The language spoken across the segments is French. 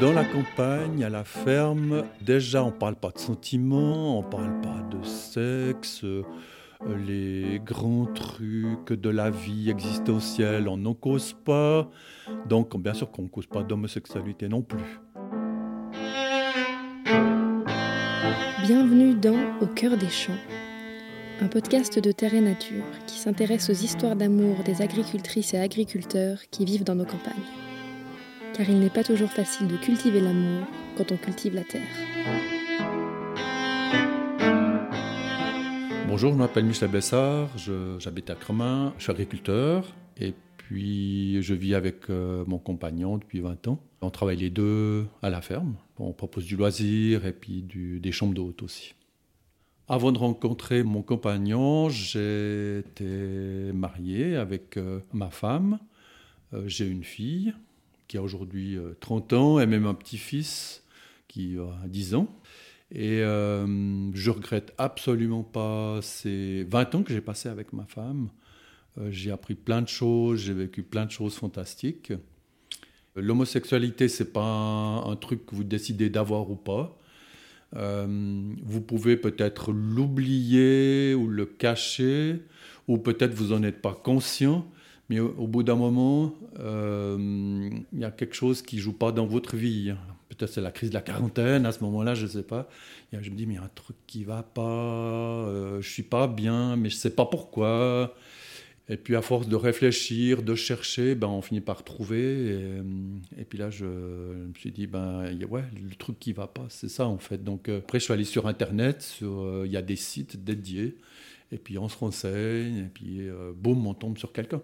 Dans la campagne, à la ferme, déjà on parle pas de sentiments, on parle pas de sexe, les grands trucs de la vie existentielle, on n'en cause pas. Donc bien sûr qu'on ne cause pas d'homosexualité non plus. Bienvenue dans Au cœur des champs, un podcast de Terre et Nature qui s'intéresse aux histoires d'amour des agricultrices et agriculteurs qui vivent dans nos campagnes car il n'est pas toujours facile de cultiver l'amour quand on cultive la terre. Bonjour, je m'appelle Michel Bessard, j'habite à Cremin, je suis agriculteur et puis je vis avec euh, mon compagnon depuis 20 ans. On travaille les deux à la ferme, on propose du loisir et puis des chambres d'hôtes aussi. Avant de rencontrer mon compagnon, j'étais marié avec euh, ma femme. Euh, j'ai une fille qui a aujourd'hui 30 euh, ans, et même un petit-fils qui a 10 ans. Et euh, je regrette absolument pas ces 20 ans que j'ai passé avec ma femme. Euh, j'ai appris plein de choses, j'ai vécu plein de choses fantastiques. L'homosexualité, c'est pas un, truc que vous décidez d'avoir ou pas. vous pouvez peut-être l'oublier ou le cacher, ou peut-être vous n'en êtes pas conscient. Mais au, bout d'un moment, euh, il y a quelque chose qui joue pas dans votre vie. Peut-être c'est la crise de la quarantaine à ce moment-là, je ne sais pas. je me dis, mais il y a un truc qui va pas, euh, je suis pas bien, mais je sais pas pourquoi. Et puis à force de réfléchir, de chercher, ben, on finit par trouver. Et, puis là, je, me suis dit, ben, ouais, le truc qui va pas, c'est ça en fait. Donc euh, après, je suis allé sur Internet, euh, il y a des sites dédiés. Et puis on se renseigne, et puis boum, on tombe sur quelqu'un.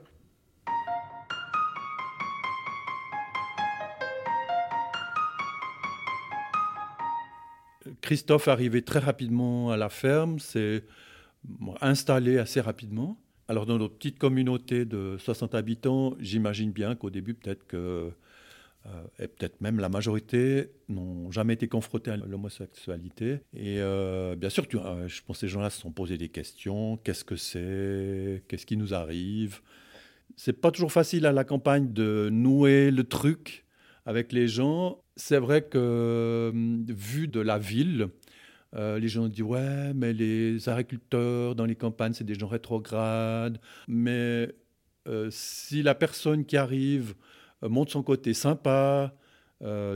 Christophe arrivait très rapidement à la ferme, s'est installé assez rapidement. Alors dans notre petite communauté de 60 habitants, j'imagine bien qu'au début, peut-être que, euh, et peut-être même la majorité, n'ont jamais été confrontés à l'homosexualité. Et euh, bien sûr, euh, je pense que ces gens-là se sont posés des questions. Qu'est-ce que c'est? Qu'est-ce qui nous arrive? C'est pas toujours facile à la campagne de nouer le truc avec les gens. C'est vrai que, hum, vu de la ville, euh, les gens disent ouais, mais les agriculteurs dans les campagnes, c'est des gens rétrogrades. Mais euh, si la personne qui arrive euh, montre son côté sympa,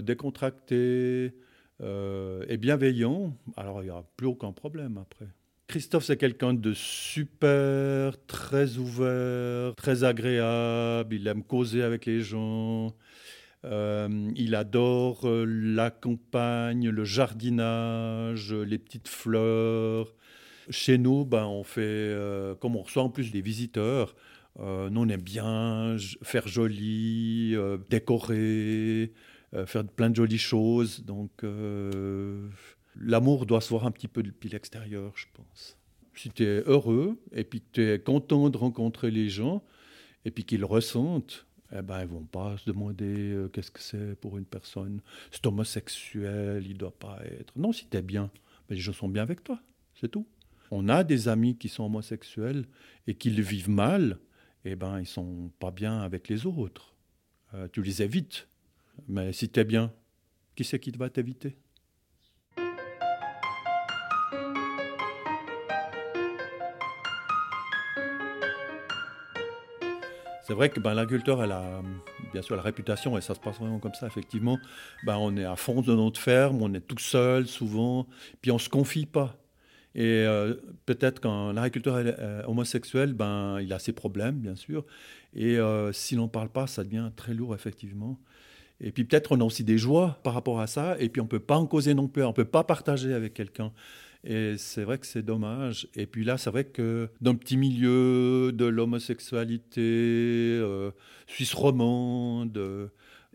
décontracté et bienveillant, alors il n'y aura plus aucun problème après. Christophe, c'est quelqu'un de super, très ouvert, très agréable. Il aime causer avec les gens. Euh, il adore euh, la campagne, le jardinage, les petites fleurs. Chez nous, ben, on fait, euh, comme on reçoit en plus des visiteurs, nous on aime bien faire joli, décorer, faire plein de jolies choses. Donc l'amour doit se voir un petit peu depuis l'extérieur, je pense. Si tu es heureux et puis que tu es content de rencontrer les gens et puis qu'ils ressentent, eh ben, ils vont pas se demander euh, qu'est-ce que c'est pour une personne. C'est homosexuel, il doit pas être. Non, si tu es bien, mais les gens sont bien avec toi, c'est tout. On a des amis qui sont homosexuels et qui le vivent mal, eh ben, ils sont pas bien avec les autres. Euh, tu les évites. Mais si tu es bien, qui c'est qui va t'éviter? C'est vrai que ben, l'agriculteur, a bien sûr la réputation, et ça se passe vraiment comme ça, effectivement. Ben, on est à fond de notre ferme, on est tout seul souvent, puis on ne se confie pas. Et euh, peut-être quand l'agriculteur est euh, homosexuel, ben, il a ses problèmes, bien sûr. Et euh, s'il n'en parle pas, ça devient très lourd, effectivement. Et puis peut-être on a aussi des joies par rapport à ça, et puis on ne peut pas en causer non plus, on ne peut pas partager avec quelqu'un. Et c'est vrai que c'est dommage. Et puis là, c'est vrai que dans le petit milieu de l'homosexualité euh, suisse romande,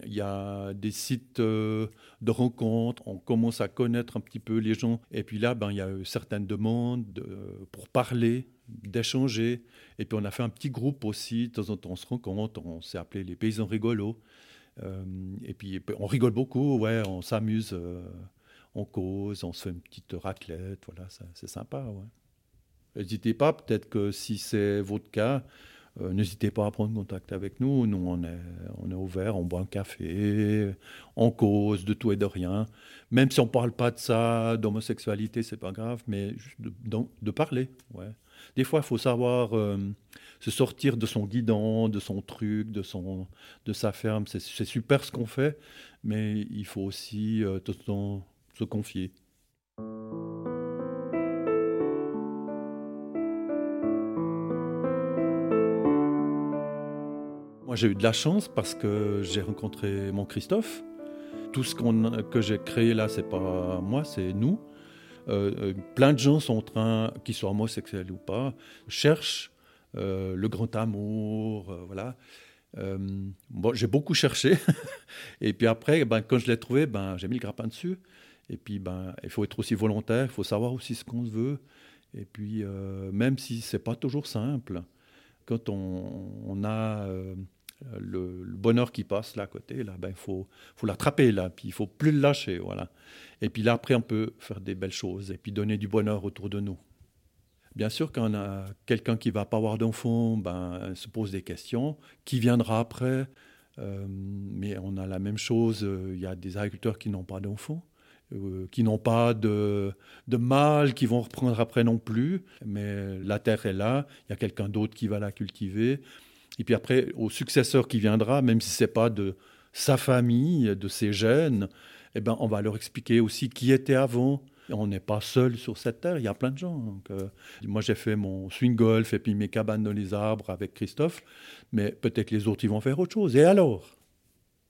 il y a des sites euh, de rencontres, on commence à connaître un petit peu les gens. Et puis là, ben, il y a certaines demandes pour parler, d'échanger. Et puis on a fait un petit groupe aussi, de temps en temps on se rencontre, on s'est appelé les paysans rigolos. Euh, et puis on rigole beaucoup, ouais, on s'amuse on cause, on se fait une petite raclette, voilà, c'est sympa. N'hésitez pas, peut-être que si c'est votre cas, n'hésitez pas à prendre contact avec nous. Nous, on est, on est ouvert, on boit un café, on cause de tout et de rien. Même si on ne parle pas de ça, d'homosexualité, c'est pas grave, mais de, de, parler. Ouais. Des fois, il faut savoir se sortir de son guidon, de son truc, de, son, de sa ferme. C'est super ce qu'on fait, mais il faut aussi tout le temps se confier. Moi, j'ai eu de la chance parce que j'ai rencontré mon Christophe. Tout ce que j'ai créé là, c'est pas moi, c'est nous. Euh, euh, plein de gens sont en train, qu'ils soient homosexuels ou pas, cherchent euh, le grand amour, voilà. bon, j'ai beaucoup cherché. et puis après, ben, quand je l'ai trouvé, ben, j'ai mis le grappin dessus. Et puis, ben, il faut être aussi volontaire, il faut savoir aussi ce qu'on veut. Et puis, euh, même si c'est pas toujours simple, quand on, a euh, le, bonheur qui passe là à côté, là, ben, faut, faut l'attraper là, puis il faut plus le lâcher, voilà. Et puis là, après, on peut faire des belles choses et puis donner du bonheur autour de nous. Bien sûr, quand on a quelqu'un qui va pas avoir d'enfant, ben, se pose des questions. Qui viendra après? Euh, Mais on a la même chose. Il y a des agriculteurs qui n'ont pas d'enfants. Euh, qui n'ont pas de, de qui vont reprendre après non plus. Mais la terre est là, il y a quelqu'un d'autre qui va la cultiver. Et puis après, au successeur qui viendra, même si ce n'est pas de sa famille, de ses gènes, eh ben, on va leur expliquer aussi qui était avant. On n'est pas seul sur cette terre, il y a plein de gens. Euh, moi, j'ai fait mon swing golf et puis mes cabanes dans les arbres avec Christophe, mais peut-être les autres, ils vont faire autre chose. Et alors?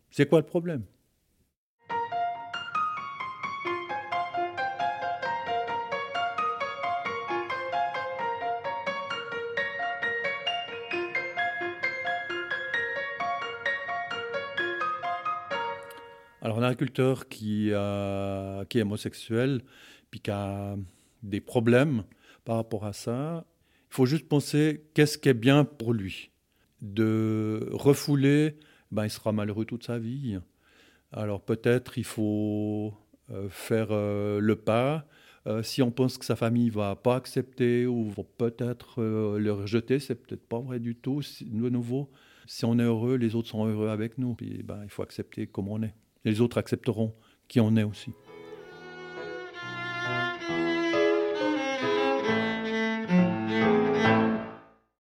C'est quoi le problème? Alors, un agriculteur qui, qui est homosexuel, puis qui a des problèmes par rapport à ça, il faut juste penser qu'est-ce qui est bien pour lui. De refouler, ben, il sera malheureux toute sa vie. Alors peut-être il faut euh, faire euh, le pas. Euh, si on pense que sa famille va pas accepter ou va peut-être le rejeter, c'est peut-être pas vrai du tout. De nouveau, si on est heureux, les autres sont heureux avec nous. Puis ben, il faut accepter comme on est les autres accepteront qui on est aussi.